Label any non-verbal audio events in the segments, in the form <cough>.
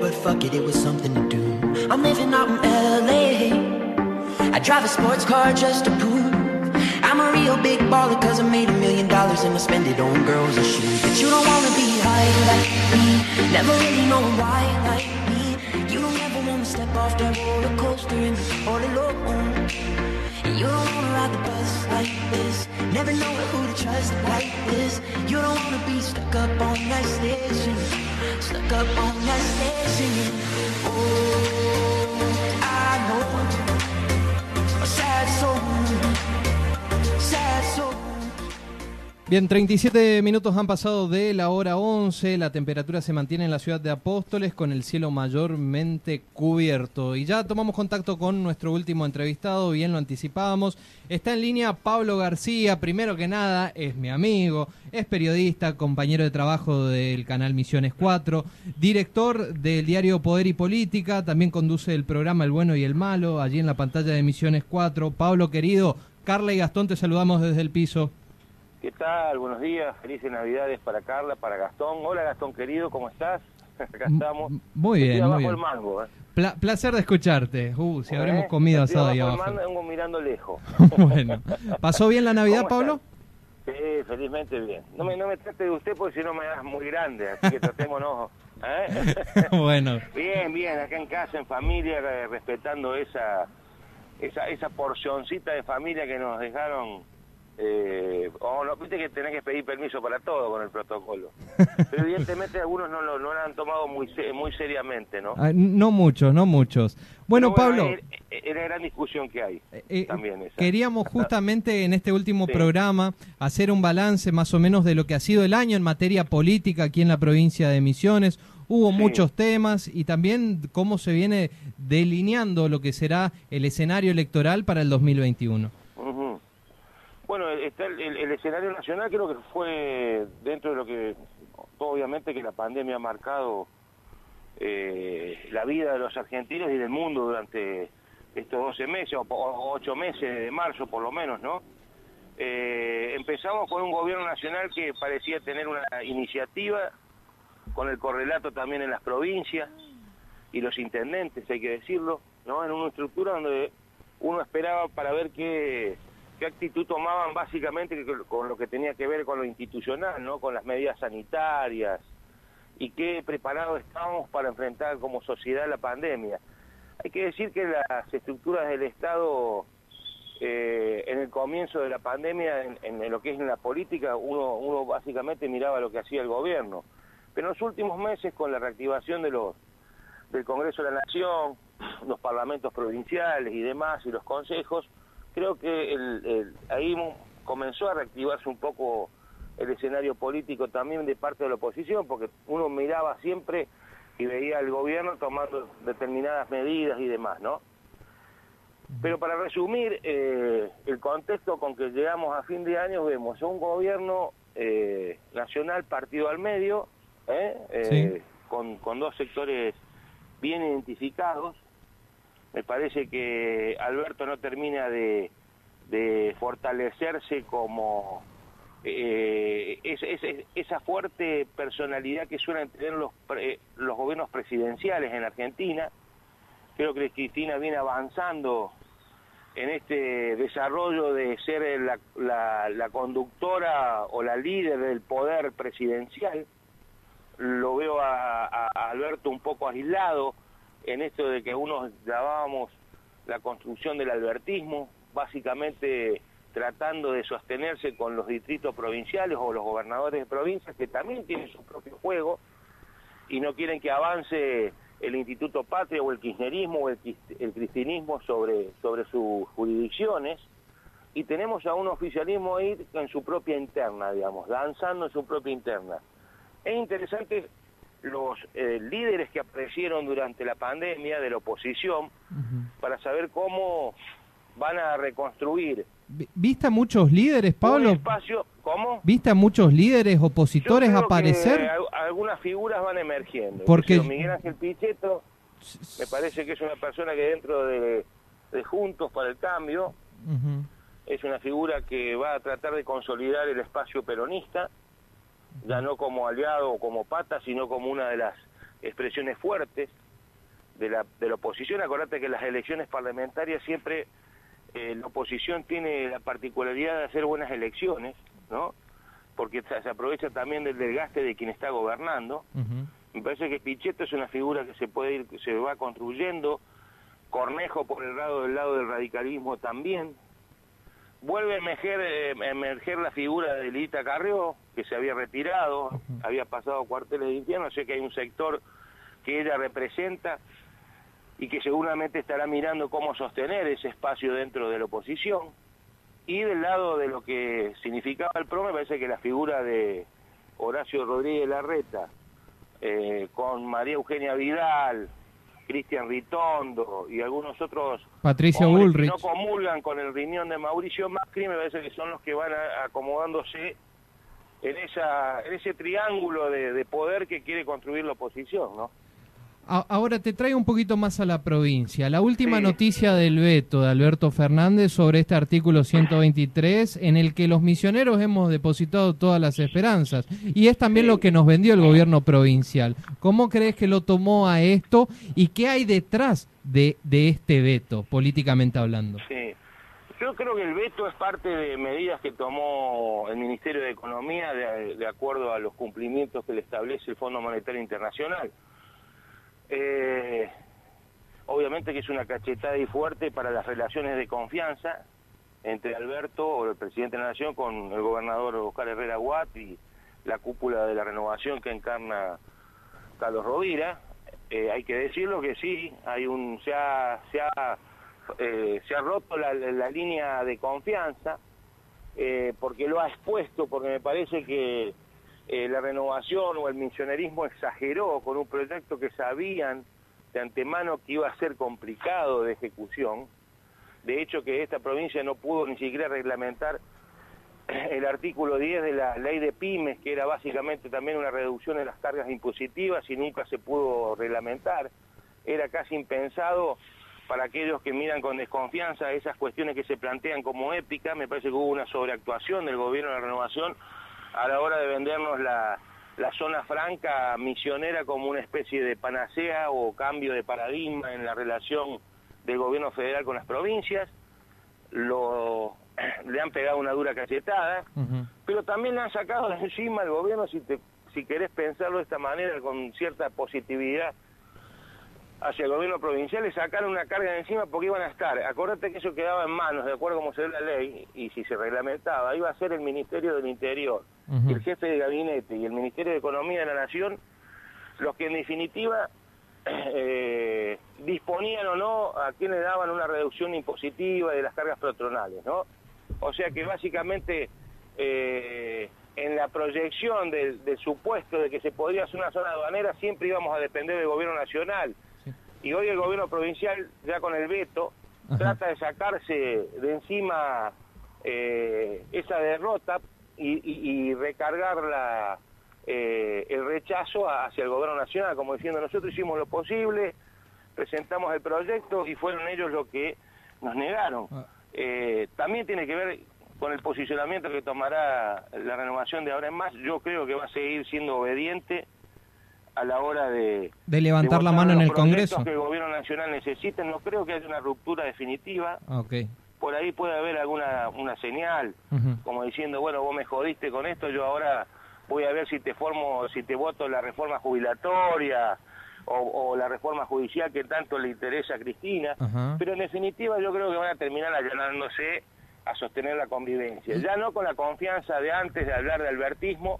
but fuck it, it was something to do. I'm living out in LA. I drive a sports car just to prove I'm a real big baller cause I made a million dollars and I spend it on girls and shoes. But you don't wanna be high like me, never really know why like me. You don't ever wanna step off that roller coaster and all alone. You don't wanna ride the bus like this, never know who to trust like this. You don't wanna be stuck up on that station, stuck up on that station. Oh, I know a sad soul. Bien, 37 minutos han pasado de la hora 11, la temperatura se mantiene en la ciudad de Apóstoles con el cielo mayormente cubierto. Y ya tomamos contacto con nuestro último entrevistado, bien lo anticipábamos. Está en línea Pablo García, primero que nada es mi amigo, es periodista, compañero de trabajo del canal Misiones 4, director del diario Poder y Política, también conduce el programa El Bueno y el Malo, allí en la pantalla de Misiones 4. Pablo querido, Carla y Gastón te saludamos desde el piso. ¿Qué tal? Buenos días, felices Navidades para Carla, para Gastón. Hola Gastón querido, ¿cómo estás? <laughs> Acá estamos. Muy bien, muy bien. El mango, ¿eh? placer de escucharte. Uh, si habremos comido asado ahí abajo. El mirando lejos. <laughs> bueno. ¿Pasó bien la Navidad, Pablo? Sí, felizmente bien. No me, no me trate de usted porque si no me das muy grande, así que tratémonos. <laughs> ¿eh? bueno. Bien, bien, acá en casa, en familia, respetando esa, esa, esa porcioncita de familia que nos dejaron eh, o no, viste que tenés que pedir permiso para todo con el protocolo. <laughs> Pero evidentemente algunos no lo, no han tomado muy muy seriamente, ¿no? Ah, no muchos, no muchos. Bueno, Pablo... Es la gran discusión que hay. Eh, eh, también Queríamos justamente en este último programa hacer un balance más o menos de lo que ha sido el año en materia política aquí en la provincia de Misiones. Hubo muchos temas y también cómo se viene delineando lo que será el escenario electoral para el 2021. Bueno, está el, escenario nacional creo que fue dentro de lo que, obviamente que la pandemia ha marcado eh, la vida de los argentinos y del mundo durante estos 12 meses o 8 meses de marzo por lo menos, ¿no? Eh, empezamos con un gobierno nacional que parecía tener una iniciativa, con el correlato también en las provincias y los intendentes, hay que decirlo, ¿no? En una estructura donde uno esperaba para ver qué qué actitud tomaban básicamente con lo que tenía que ver con lo institucional, ¿no? Con las medidas sanitarias y qué preparados estábamos para enfrentar como sociedad la pandemia. Hay que decir que las estructuras del Estado eh, en el comienzo de la pandemia, en, lo que es en la política, uno, uno básicamente miraba lo que hacía el gobierno. Pero en los últimos meses, con la reactivación de los del Congreso de la Nación, los parlamentos provinciales y demás, y los consejos, creo que el, ahí comenzó a reactivarse un poco el escenario político también de parte de la oposición, porque uno miraba siempre y veía al gobierno tomando determinadas medidas y demás, ¿no? Pero para resumir, eh, el contexto con que llegamos a fin de año, vemos un gobierno eh, nacional partido al medio, ¿eh? con, con dos sectores bien identificados, me parece que Alberto no termina de, fortalecerse como eh, esa fuerte personalidad que suelen tener los, los gobiernos presidenciales en Argentina. Creo que Cristina viene avanzando en este desarrollo de ser la, conductora o la líder del poder presidencial. Lo veo a Alberto un poco aislado en esto de que unos llamábamos la construcción del albertismo, básicamente tratando de sostenerse con los distritos provinciales o los gobernadores de provincias que también tienen su propio juego y no quieren que avance el Instituto Patria o el kirchnerismo o el, cristianismo sobre, sobre sus jurisdicciones y tenemos a un oficialismo ahí en su propia interna, digamos, danzando en su propia interna. Es interesante los eh, líderes que aparecieron durante la pandemia de la oposición para saber cómo van a reconstruir. ¿Viste a muchos líderes, Pablo? espacio, ¿Cómo? ¿Viste a muchos líderes opositores aparecer? algunas figuras van emergiendo. Porque Miguel Ángel Pichetto me parece que es una persona que dentro de, Juntos para el Cambio es una figura que va a tratar de consolidar el espacio peronista ya no como aliado o como pata, sino como una de las expresiones fuertes de la, de la oposición. Acordate que las elecciones parlamentarias siempre eh, la oposición tiene la particularidad de hacer buenas elecciones, ¿no? Porque se aprovecha también del desgaste de quien está gobernando. Me parece que Pichetto es una figura que se puede ir, se va construyendo. Cornejo por el lado del lado del radicalismo también. Vuelve a emerger, eh, emerger la figura de Lita Carrió, que se había retirado, había pasado cuarteles de infierno, sé que hay un sector que ella representa y que seguramente estará mirando cómo sostener ese espacio dentro de la oposición. Y del lado de lo que significaba el PRO, me parece que la figura de Horacio Rodríguez Larreta, eh, con María Eugenia Vidal, Cristian Ritondo y algunos otros Patricia Bullrich. que no comulgan con el riñón de Mauricio Macri, me parece que son los que van acomodándose en, esa, en ese triángulo de, de poder que quiere construir la oposición, ¿no? Ahora te traigo un poquito más a la provincia. La última noticia del veto de Alberto Fernández sobre este artículo 123 en el que los misioneros hemos depositado todas las esperanzas y es también lo que nos vendió el gobierno provincial. ¿Cómo crees que lo tomó a esto y qué hay detrás de, de este veto, políticamente hablando? Sí. Yo creo que el veto es parte de medidas que tomó el Ministerio de Economía de, de acuerdo a los cumplimientos que le establece el Fondo Monetario Internacional. Eh, obviamente que es una cachetada y fuerte para las relaciones de confianza entre Alberto, o el presidente de la Nación, con el gobernador Oscar Herrera Watt y la cúpula de la renovación que encarna Carlos Rovira. Eh, hay que decirlo que sí, hay un se ha, se ha, eh, se ha roto la, línea de confianza, porque lo ha expuesto, porque me parece que eh, la renovación o el misionerismo exageró con un proyecto que sabían de antemano que iba a ser complicado de ejecución. De hecho, que esta provincia no pudo ni siquiera reglamentar <clears throat> el artículo 10 de la ley de pymes, que era básicamente también una reducción de las cargas impositivas y nunca se pudo reglamentar. Era casi impensado para aquellos que miran con desconfianza esas cuestiones que se plantean como épicas. Me parece que hubo una sobreactuación del gobierno de la renovación a la hora de vendernos la, la zona franca misionera como una especie de panacea o cambio de paradigma en la relación del gobierno federal con las provincias. Lo, <clears throat> le han pegado una dura cachetada, pero también le han sacado de encima al gobierno, si, te, si querés pensarlo de esta manera, con cierta positividad hacia el gobierno provincial le sacaron una carga de encima porque iban a estar, acordate que eso quedaba en manos, de acuerdo a como se ve la ley, y si se reglamentaba, iba a ser el Ministerio del Interior, el jefe de gabinete y el Ministerio de Economía de la Nación, los que en definitiva eh, disponían o no a quienes daban una reducción impositiva de las cargas patronales, ¿no? O sea que básicamente eh, en la proyección del, del, supuesto de que se podría hacer una zona aduanera siempre íbamos a depender del gobierno nacional y hoy el gobierno provincial, ya con el veto, trata de sacarse de encima eh, esa derrota y, y, recargar la, eh, el rechazo hacia el gobierno nacional, como diciendo nosotros hicimos lo posible, presentamos el proyecto y fueron ellos los que nos negaron. Ah. Eh, también tiene que ver con el posicionamiento que tomará la renovación de ahora en más. Yo creo que va a seguir siendo obediente a la hora de, de levantar la mano en el Congreso. que el gobierno nacional necesita no creo que haya una ruptura definitiva. Okay. por ahí puede haber alguna una señal como diciendo bueno vos me jodiste con esto yo ahora voy a ver si te formo si te voto la reforma jubilatoria o, o la reforma judicial que tanto le interesa a Cristina pero en definitiva yo creo que van a terminar allanándose a sostener la convivencia. Ya no con la confianza de antes de hablar de albertismo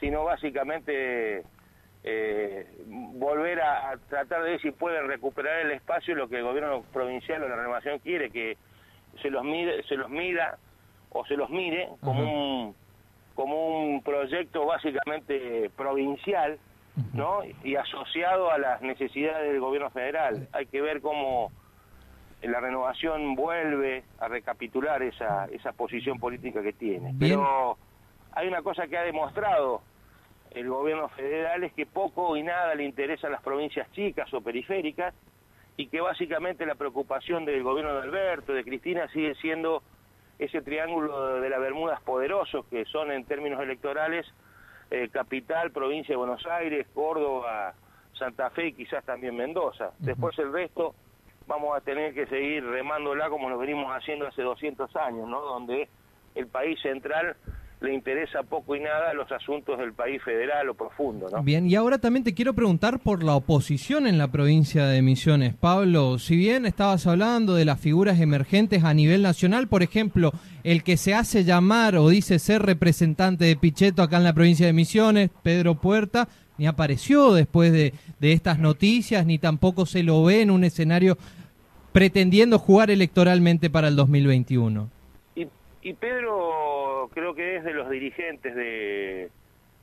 sino básicamente eh, volver a, tratar de ver si pueden recuperar el espacio lo que el gobierno provincial o la renovación quiere que se los mide, se los mida o se los mire como un como un proyecto básicamente provincial no y asociado a las necesidades del gobierno federal. Hay que ver cómo la renovación vuelve a recapitular esa esa posición política que tiene. Pero hay una cosa que ha demostrado el gobierno federal es que poco y nada le interesa a las provincias chicas o periféricas y que básicamente la preocupación del gobierno de Alberto, de Cristina, sigue siendo ese triángulo de las Bermudas poderosos que son en términos electorales eh, capital, provincia de Buenos Aires, Córdoba, Santa Fe y quizás también Mendoza. Después el resto vamos a tener que seguir remándola como lo venimos haciendo hace 200 años, ¿no? Donde el país central le interesa poco y nada los asuntos del país federal o profundo, ¿no? Bien, y ahora también te quiero preguntar por la oposición en la provincia de Misiones. Pablo, si bien estabas hablando de las figuras emergentes a nivel nacional, por ejemplo, el que se hace llamar o dice ser representante de Pichetto acá en la provincia de Misiones, Pedro Puerta, ni apareció después de, de estas noticias, ni tampoco se lo ve en un escenario pretendiendo jugar electoralmente para el 2021. Y, y Pedro creo que es de los dirigentes de,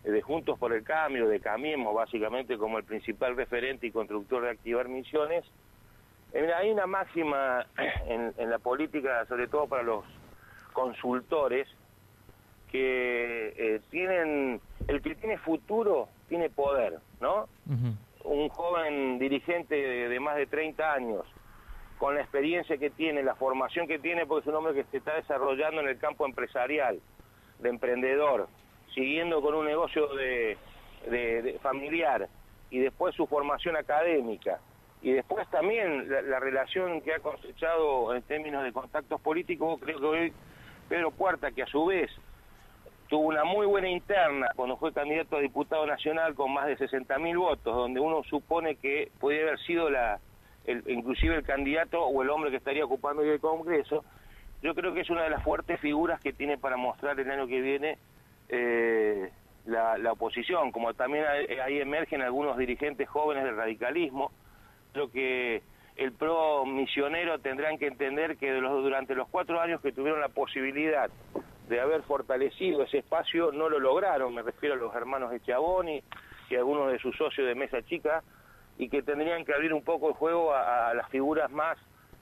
de Juntos por el Cambio, de Camiemos, básicamente como el principal referente y constructor de Activar Misiones. Eh, hay una máxima <clears throat> en, en la política, sobre todo para los consultores, que eh, tienen, el que tiene futuro tiene poder, ¿no? Un joven dirigente de, de más de 30 años, con la experiencia que tiene, la formación que tiene, porque es un hombre que se está desarrollando en el campo empresarial, de emprendedor, siguiendo con un negocio de, familiar, y después su formación académica, y después también la, la relación que ha cosechado en términos de contactos políticos, creo que hoy Pedro Puerta, que a su vez tuvo una muy buena interna cuando fue candidato a diputado nacional con más de 60.000 votos, donde uno supone que podría haber sido la el- inclusive el candidato o el hombre que estaría ocupando el Congreso, yo creo que es una de las fuertes figuras que tiene para mostrar el año que viene eh, la, oposición, como también ahí emergen algunos dirigentes jóvenes del radicalismo, creo que el pro misionero tendrán que entender que los, durante los cuatro años que tuvieron la posibilidad de haber fortalecido ese espacio no lo lograron, me refiero a los hermanos de Chaboni y algunos de sus socios de Mesa Chica, y que tendrían que abrir un poco el juego a las figuras más,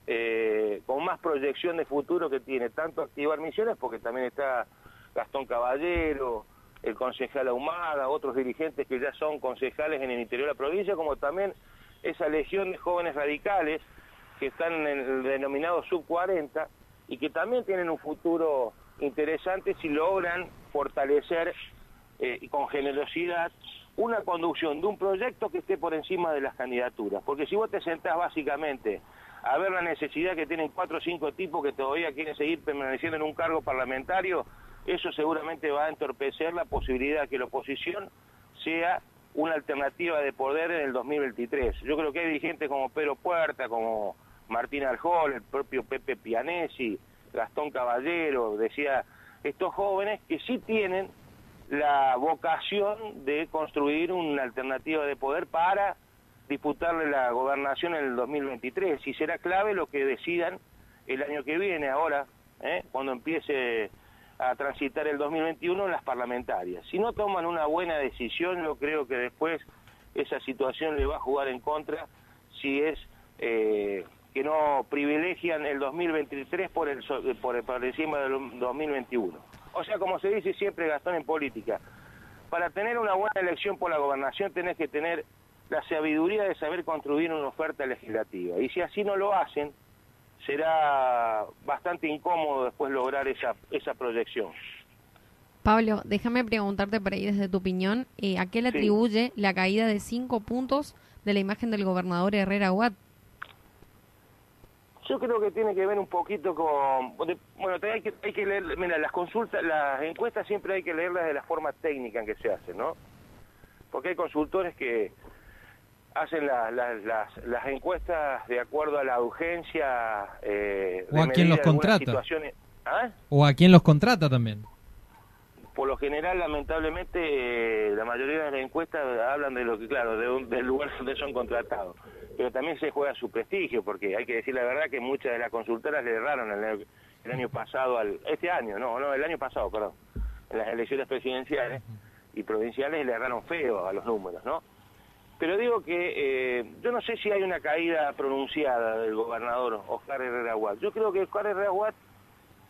eh, con más proyección de futuro que tiene, tanto Activar Misiones, porque también está Gastón Caballero, el concejal Ahumada, otros dirigentes que ya son concejales en el interior de la provincia, como también esa legión de jóvenes radicales que están en el denominado sub 40 y que también tienen un futuro interesante si logran fortalecer eh, con generosidad una conducción de un proyecto que esté por encima de las candidaturas. Porque si vos te sentás básicamente a ver la necesidad que tienen cuatro o cinco tipos que todavía quieren seguir permaneciendo en un cargo parlamentario, eso seguramente va a entorpecer la posibilidad de que la oposición sea una alternativa de poder en el 2023. Yo creo que hay dirigentes como Pedro Puerta, como Martín Arjol, el propio Pepe Pianesi, Gastón Caballero, decía, estos jóvenes que sí tienen la vocación de construir una alternativa de poder para disputarle la gobernación en el 2023 y será clave lo que decidan el año que viene ahora, ¿eh? cuando empiece a transitar el 2021 en las parlamentarias. Si no toman una buena decisión, yo creo que después esa situación le va a jugar en contra si es eh, que no privilegian el 2023 por el, por, el- por encima del 2021. O sea, como se dice siempre, Gastón, en política, para tener una buena elección por la gobernación tenés que tener la sabiduría de saber construir una oferta legislativa. Y si así no lo hacen, será bastante incómodo después lograr esa, esa proyección. Pablo, déjame preguntarte por ahí desde tu opinión, eh, ¿a qué le Sí. atribuye la caída de cinco puntos de la imagen del gobernador Herrera Watt? Yo creo que tiene que ver un poquito con... Bueno, hay que, hay que leer... Mira, las consultas, las encuestas siempre hay que leerlas de la forma técnica en que se hacen, ¿no? Porque hay consultores que hacen la- la- las, las encuestas de acuerdo a la urgencia... Eh, O a de quien los contrata. ¿Ah? O a quien los contrata también. Por lo general, lamentablemente, eh, la mayoría de las encuestas hablan de lo que, claro, de un- del lugar donde son contratados. Pero también se juega su prestigio, porque hay que decir la verdad que muchas de las consultoras le erraron el, año- el año pasado, al este año, no, no, el año pasado, perdón, en las elecciones presidenciales y provinciales le erraron feo a los números, ¿no? Pero digo que eh, yo no sé si hay una caída pronunciada del gobernador Oscar Herrera Watt. Yo creo que Oscar Herrera Watt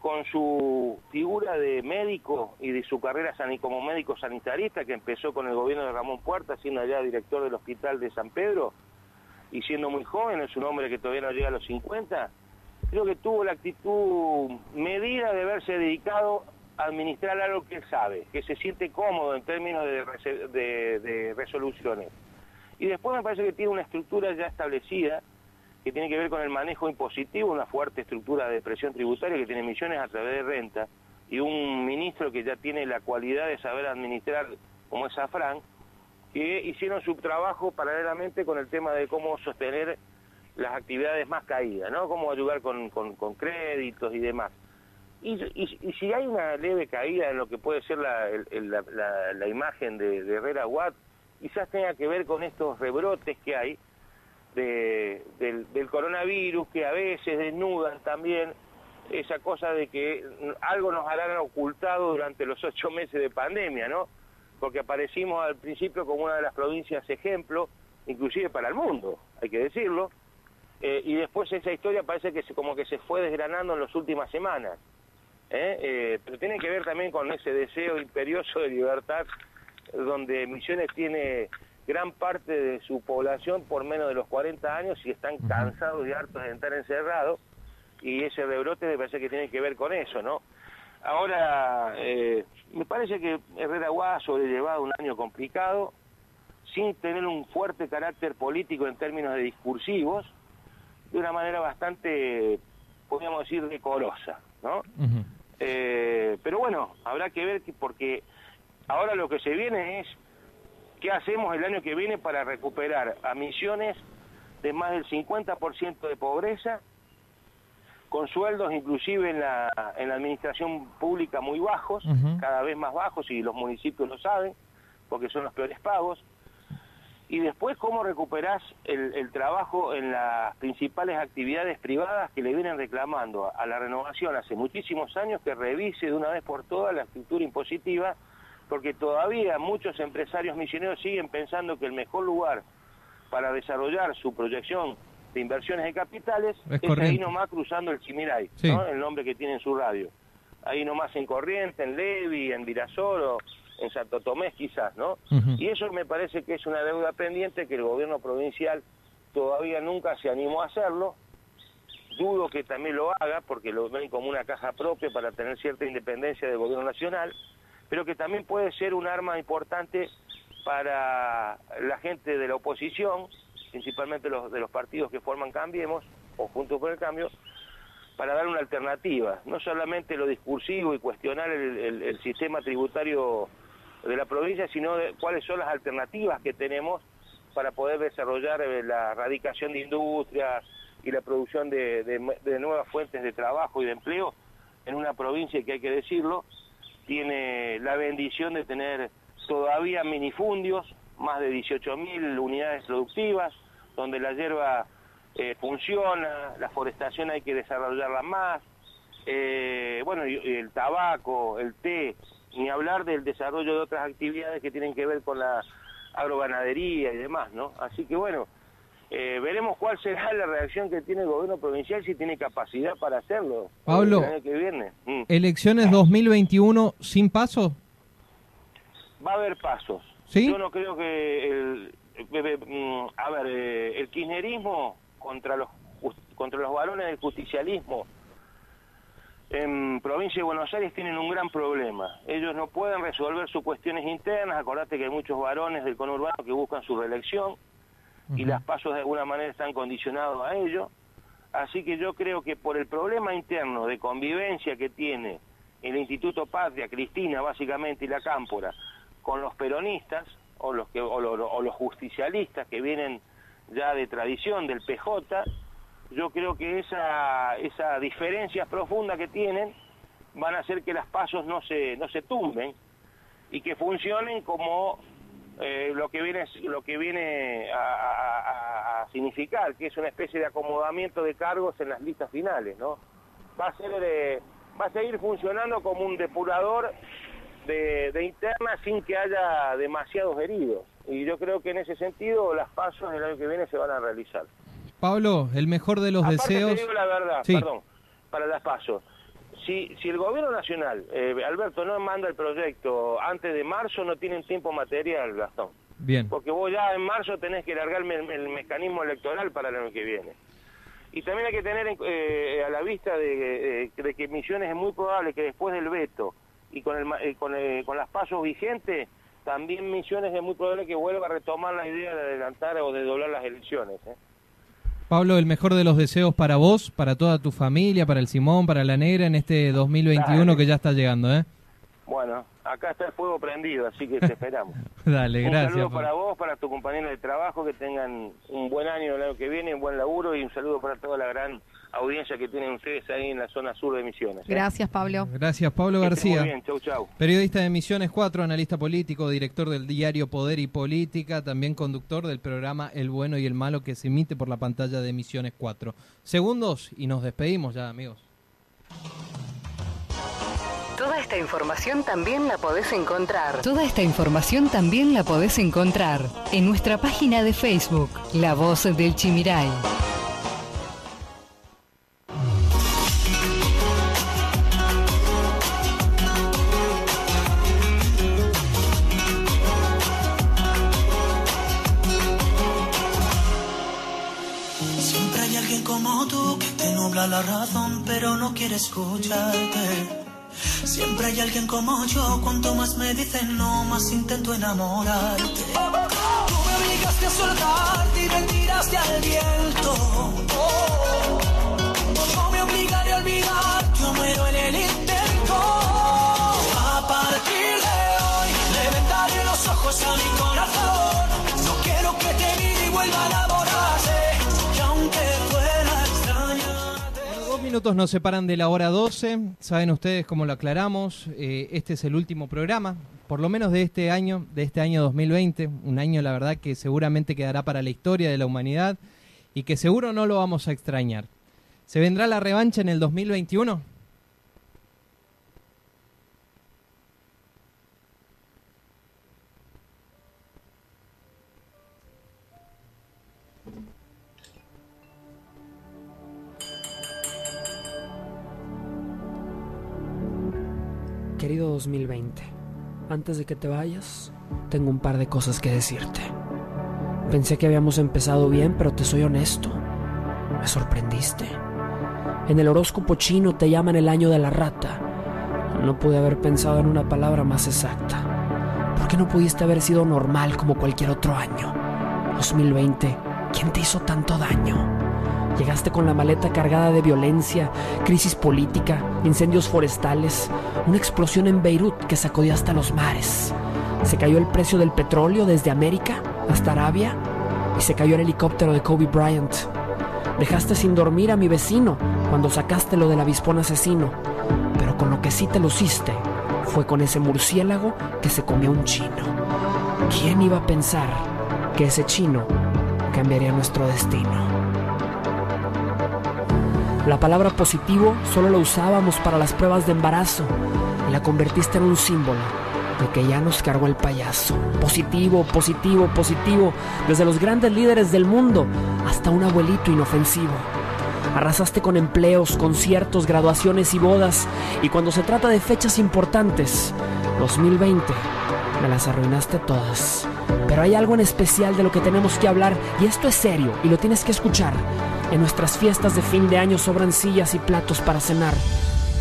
con su figura de médico y de su carrera como médico sanitarista que empezó con el gobierno de Ramón Puerta, siendo allá director del hospital de San Pedro y siendo muy joven, es un hombre que todavía no llega a los 50, creo que tuvo la actitud medida de haberse dedicado a administrar algo que él sabe, que se siente cómodo en términos de resoluciones Y después me parece que tiene una estructura ya establecida que tiene que ver con el manejo impositivo, una fuerte estructura de presión tributaria que tiene millones a través de renta y un ministro que ya tiene la cualidad de saber administrar como es Safran, que hicieron su trabajo paralelamente con el tema de cómo sostener las actividades más caídas, ¿no? Cómo ayudar con, con, créditos y demás. Y, y, si hay una leve caída en lo que puede ser la, la, la, imagen de, de, Herrera Watt, quizás tenga que ver con estos rebrotes que hay de, del, del coronavirus, que a veces desnudan también esa cosa de que algo nos harán ocultado durante los ocho meses de pandemia, ¿no? Porque aparecimos al principio como una de las provincias ejemplo, inclusive para el mundo, hay que decirlo, eh, y después esa historia parece que se, como que se fue desgranando en las últimas semanas. ¿eh? Eh, pero tiene que ver también con ese deseo imperioso de libertad, donde Misiones tiene gran parte de su población por menos de los 40 años y están cansados y hartos de estar encerrados, y ese rebrote me parece que tiene que ver con eso, ¿no? Ahora, me parece que Herrera Guá ha sobrellevado un año complicado, sin tener un fuerte carácter político en términos de discursivos, de una manera bastante, podríamos decir, decorosa, ¿no? Eh, pero bueno, habrá que ver que porque ahora lo que se viene es qué hacemos el año que viene para recuperar a misiones de más del 50% de pobreza, con sueldos inclusive en la, en la administración pública muy bajos, cada vez más bajos y los municipios lo saben, porque son los peores pagos, y después cómo recuperás el, trabajo en las principales actividades privadas que le vienen reclamando a la renovación hace muchísimos años que revise de una vez por todas la estructura impositiva, porque todavía muchos empresarios misioneros siguen pensando que el mejor lugar para desarrollar su proyección de inversiones de capitales es, ahí nomás cruzando el Chimiray, el nombre que tiene en su radio. Ahí nomás en Corriente, en Levi, en Virasoro, en Santo Tomé quizás, ¿no? Y eso me parece que es una deuda pendiente que el gobierno provincial todavía nunca se animó a hacerlo. Dudo que también lo haga porque lo ven como una caja propia para tener cierta independencia del gobierno nacional, pero que también puede ser un arma importante para la gente de la oposición, principalmente los de los partidos que forman Cambiemos o Juntos por el Cambio, para dar una alternativa, no solamente lo discursivo y cuestionar el sistema tributario de la provincia, sino de cuáles son las alternativas que tenemos para poder desarrollar eh, la radicación de industrias y la producción de, nuevas fuentes de trabajo y de empleo en una provincia que hay que decirlo, tiene la bendición de tener todavía minifundios, más de 18.000 unidades productivas, donde la hierba eh, funciona, la forestación hay que desarrollarla más, eh, bueno, el tabaco, el té, ni hablar del desarrollo de otras actividades que tienen que ver con la agroganadería y demás, ¿no? Así que bueno, eh, veremos cuál será la reacción que tiene el gobierno provincial si tiene capacidad para hacerlo. Pablo, el que viene. Mm. ¿elecciones 2021 sin paso? Va a haber pasos. ¿Sí? Yo no creo que el, mm, a ver, eh, el kirchnerismo contra los contra los varones del justicialismo en provincia de Buenos Aires tienen un gran problema. Ellos no pueden resolver sus cuestiones internas. Acordate que hay muchos varones del conurbano que buscan su reelección y las pasos de alguna manera están condicionados a ello. Así que yo creo que por el problema interno de convivencia que tiene el Instituto Patria, Cristina básicamente y la Cámpora, con los peronistas o los, que, o los justicialistas que vienen ya de tradición del PJ, yo creo que esa, esa diferencia profunda que tienen van a hacer que las pasos no se, no se tumben y que funcionen como eh, lo que viene lo que viene a, significar que es una especie de acomodamiento de cargos en las listas finales no va a ser eh, va a seguir funcionando como un depurador de, de interna sin que haya demasiados heridos y yo creo que en ese sentido las pasos el año que viene se van a realizar Pablo, el mejor de los Aparte deseos. Te digo la verdad, perdón, para las pasos. Si, si el gobierno nacional, eh, Alberto, no manda el proyecto antes de marzo, no tienen tiempo material, Gastón. Bien. Porque vos ya en marzo tenés que largar el, mecanismo electoral para el año que viene. Y también hay que tener eh, a la vista de, de, que Misiones es muy probable que después del veto y con, el, eh, con, con las pasos vigentes también Misiones es muy probable que vuelva a retomar la idea de adelantar o de doblar las elecciones. ¿eh? Pablo, el mejor de los deseos para vos, para toda tu familia, para el Simón, para la Negra en este 2021 que ya está llegando, ¿eh? Bueno, acá está el fuego prendido, así que te <laughs> esperamos. Dale, gracias. Un saludo para vos, para tu compañero de trabajo, que tengan un buen año el año que viene, un buen laburo y un saludo para toda la gran audiencia que tienen ustedes ahí en la zona sur de Misiones. ¿eh? Gracias, Pablo. Gracias, Pablo García. Muy bien, chau, chau. Periodista de Misiones 4, analista político, director del diario Poder y Política, también conductor del programa El Bueno y el Malo que se emite por la pantalla de Misiones 4. Segundos y nos despedimos ya, amigos. Toda esta información también la podés encontrar. Toda esta información también la podés encontrar en nuestra página de Facebook, La Voz del Chimiray. Quiere escucharte. Siempre hay alguien como yo, cuanto más me dicen no, más intento enamorarte. Tú me obligaste a soltarte y me tiraste al viento. No me obligaré a olvidar, yo muero en el minutos nos separan de la hora 12. Saben ustedes cómo lo aclaramos. eh, este es el último programa, por lo menos de este año, de este año 2020. Un año, la verdad, que seguramente quedará para la historia de la humanidad y que seguro no lo vamos a extrañar. ¿Se vendrá la revancha en el 2021? Querido 2020, antes de que te vayas, tengo un par de cosas que decirte. Pensé que habíamos empezado bien, pero te soy honesto. Me sorprendiste. En el horóscopo chino te llaman el año de la rata. No pude haber pensado en una palabra más exacta. ¿Por qué no pudiste haber sido normal como cualquier otro año? 2020, ¿quién te hizo tanto daño? Llegaste con la maleta cargada de violencia, crisis política, incendios forestales, una explosión en Beirut que sacudió hasta los mares. Se cayó el precio del petróleo desde América hasta Arabia y se cayó el helicóptero de Kobe Bryant. Dejaste sin dormir a mi vecino cuando sacaste lo del avispón asesino, pero con lo que sí te luciste fue con ese murciélago que se comió un chino. ¿Quién iba a pensar que ese chino cambiaría nuestro destino? La palabra positivo solo la usábamos para las pruebas de embarazo y la convertiste en un símbolo de que ya nos cargó el payaso. Positivo, positivo, positivo, desde los grandes líderes del mundo hasta un abuelito inofensivo. Arrasaste con empleos, conciertos, graduaciones y bodas y cuando se trata de fechas importantes, 2020, me las arruinaste todas. Pero hay algo en especial de lo que tenemos que hablar y esto es serio y lo tienes que escuchar. En nuestras fiestas de fin de año sobran sillas y platos para cenar.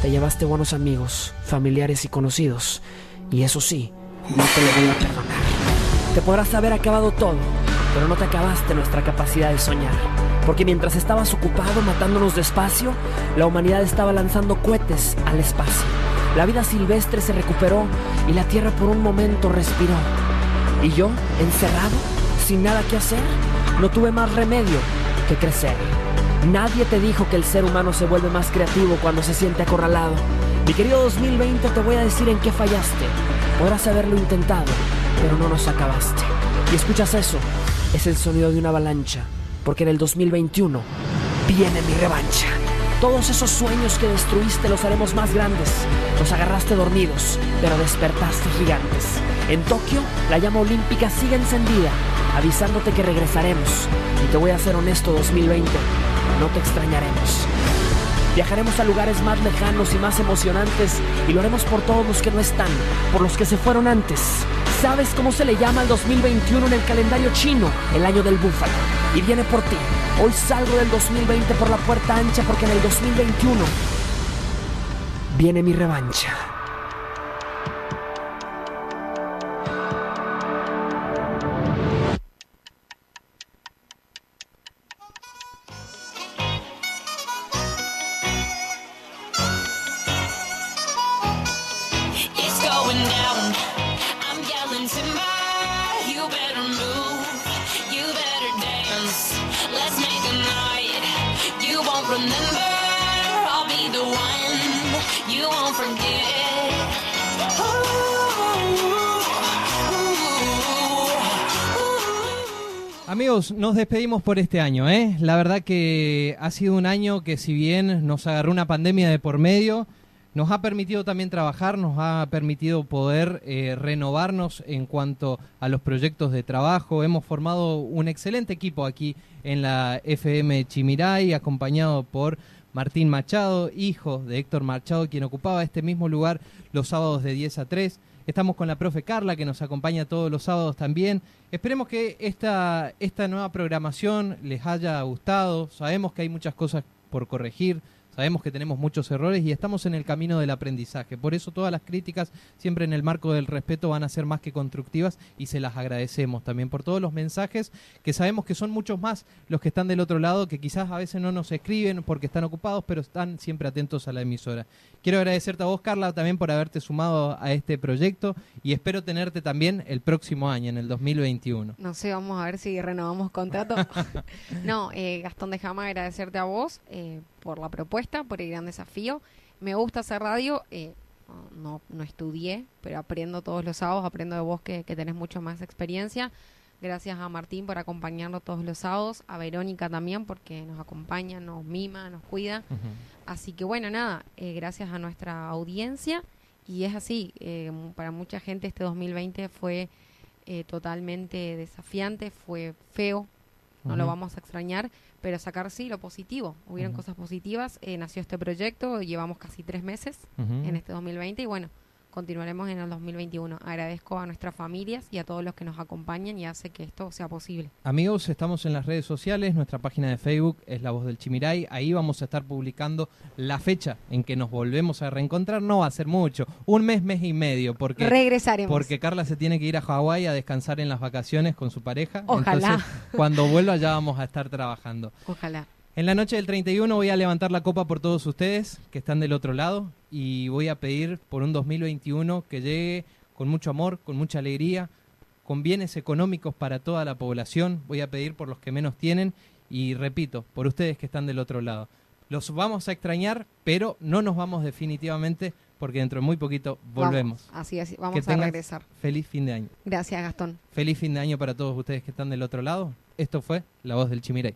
Te llevaste buenos amigos, familiares y conocidos. Y eso sí, no te lo voy a perdonar. Te podrás haber acabado todo, pero no te acabaste nuestra capacidad de soñar. Porque mientras estabas ocupado matándonos despacio, la humanidad estaba lanzando cohetes al espacio. La vida silvestre se recuperó y la Tierra por un momento respiró. Y yo, encerrado, sin nada que hacer, no tuve más remedio que crecer. Nadie te dijo que el ser humano se vuelve más creativo cuando se siente acorralado. Mi querido 2020, te voy a decir en qué fallaste. Podrás haberlo intentado, pero no nos acabaste. Y escuchas eso, es el sonido de una avalancha, porque en el 2021 viene mi revancha. Todos esos sueños que destruiste los haremos más grandes. Los agarraste dormidos, pero despertaste gigantes. En Tokio, la llama olímpica sigue encendida, avisándote que regresaremos. Y te voy a ser honesto 2020, no te extrañaremos. Viajaremos a lugares más lejanos y más emocionantes y lo haremos por todos los que no están, por los que se fueron antes. ¿Sabes cómo se le llama el 2021 en el calendario chino? El año del búfalo. Y viene por ti. Hoy salgo del 2020 por la puerta ancha porque en el 2021 viene mi revancha. Nos despedimos por este año, ¿eh? La verdad que ha sido un año que si bien nos agarró una pandemia de por medio, nos ha permitido también trabajar, nos ha permitido poder eh, renovarnos en cuanto a los proyectos de trabajo. Hemos formado un excelente equipo aquí en la FM Chimiray, acompañado por Martín Machado, hijo de Héctor Machado, quien ocupaba este mismo lugar los sábados de 10 a 3. Estamos con la profe Carla, que nos acompaña todos los sábados también. Esperemos que esta, esta nueva programación les haya gustado. Sabemos que hay muchas cosas por corregir, sabemos que tenemos muchos errores y estamos en el camino del aprendizaje. Por eso todas las críticas, siempre en el marco del respeto, van a ser más que constructivas y se las agradecemos también por todos los mensajes, que sabemos que son muchos más los que están del otro lado, que quizás a veces no nos escriben porque están ocupados, pero están siempre atentos a la emisora. Quiero agradecerte a vos, Carla, también por haberte sumado a este proyecto y espero tenerte también el próximo año, en el 2021. No sé, vamos a ver si renovamos contrato. <laughs> no, eh, Gastón, déjame agradecerte a vos eh, por la propuesta, por el gran desafío. Me gusta hacer radio. eh, no, no estudié, pero aprendo todos los sábados. Aprendo de vos que, que tenés mucho más experiencia. Gracias a Martín por acompañarnos todos los sábados. A Verónica también porque nos acompaña, nos mima, nos cuida. Así que bueno, nada, eh, gracias a nuestra audiencia. Y es así, eh, para mucha gente este 2020 fue eh, totalmente desafiante, fue feo, no lo vamos a extrañar, pero sacar sí lo positivo. Hubieron cosas positivas, eh, nació este proyecto, llevamos casi tres meses en este 2020 y bueno, continuaremos en el 2021. Agradezco a nuestras familias y a todos los que nos acompañan y hace que esto sea posible. Amigos, estamos en las redes sociales, nuestra página de Facebook es La Voz del Chimiray, ahí vamos a estar publicando la fecha en que nos volvemos a reencontrar, no va a ser mucho, un mes, mes y medio, porque, Regresaremos. porque Carla se tiene que ir a Hawái a descansar en las vacaciones con su pareja, Ojalá. entonces cuando vuelva ya vamos a estar trabajando. Ojalá. En la noche del 31 voy a levantar la copa por todos ustedes que están del otro lado y voy a pedir por un 2021 que llegue con mucho amor, con mucha alegría, con bienes económicos para toda la población. Voy a pedir por los que menos tienen y repito, por ustedes que están del otro lado. Los vamos a extrañar, pero no nos vamos definitivamente porque dentro de muy poquito volvemos. Vamos, así es, vamos Que a regresar. Feliz fin de año. Gracias, Gastón. Feliz fin de año para todos ustedes que están del otro lado. Esto fue La Voz del Chimiray.